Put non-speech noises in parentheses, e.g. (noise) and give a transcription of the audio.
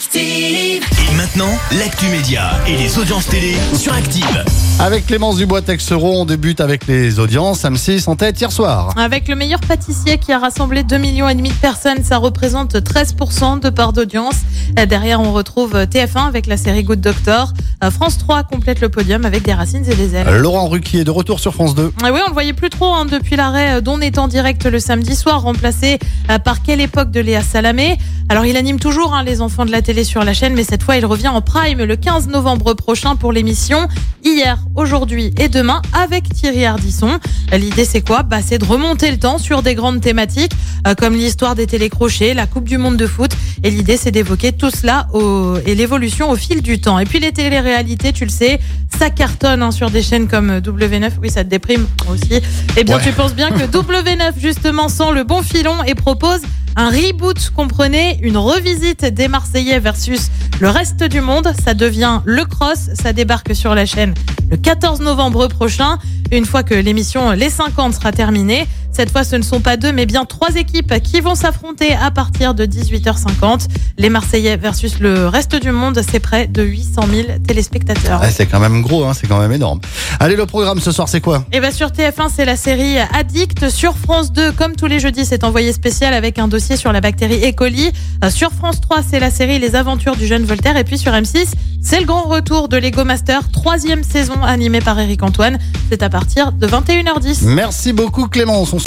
Active. Et maintenant, l'actu média et les audiences télé sur Active. Avec Clémence Dubois-Texeron, on débute avec les audiences. M6 en tête hier soir. Avec le meilleur pâtissier qui a rassemblé 2,5 millions et demi de personnes, ça représente 13% de part d'audience. Derrière, on retrouve TF1 avec la série Good Doctor. Euh, France 3 complète le podium avec des racines et des ailes. Laurent Ruquier de retour sur France 2. Ah oui, on le voyait plus trop hein, depuis l'arrêt d'On est en direct le samedi soir, remplacé euh, par quelle époque de Léa Salamé. Alors il anime toujours hein, les enfants de la télé sur la chaîne, mais cette fois il revient en prime le 15 novembre prochain pour l'émission. Hier, aujourd'hui et demain avec Thierry Ardisson. L'idée c'est quoi? Bah c'est de remonter le temps sur des grandes thématiques euh, comme l'histoire des télécrochets, la Coupe du Monde de foot. Et l'idée c'est d'évoquer tout cela au- et l'évolution au fil du temps. Et puis les téléréalités, tu le sais, ça cartonne hein, sur des chaînes comme euh, W9. Oui, ça te déprime aussi. Eh bien, Ouais. tu penses bien que (laughs) W9 justement sent le bon filon et propose un reboot, comprenez, une revisite des Marseillais versus le reste du monde. Ça devient le cross, ça débarque sur la chaîne le 14 novembre prochain, une fois que l'émission Les 50 sera terminée. Cette fois, ce ne sont pas deux, mais bien trois équipes qui vont s'affronter à partir de 18h50. Les Marseillais versus le reste du monde, c'est près de 800 000 téléspectateurs. Ouais, c'est quand même gros, hein, c'est quand même énorme. Allez, le programme ce soir, c'est quoi? Et bien sur TF1, c'est la série Addict. Sur France 2, comme tous les jeudis, c'est envoyé spécial avec un dossier sur la bactérie E. coli. Euh, Sur France 3, c'est la série Les aventures du jeune Voltaire. Et puis sur M6, c'est le grand retour de Lego Master, troisième saison animée par Eric Antoine. C'est à partir de 21h10. Merci beaucoup Clémence. On se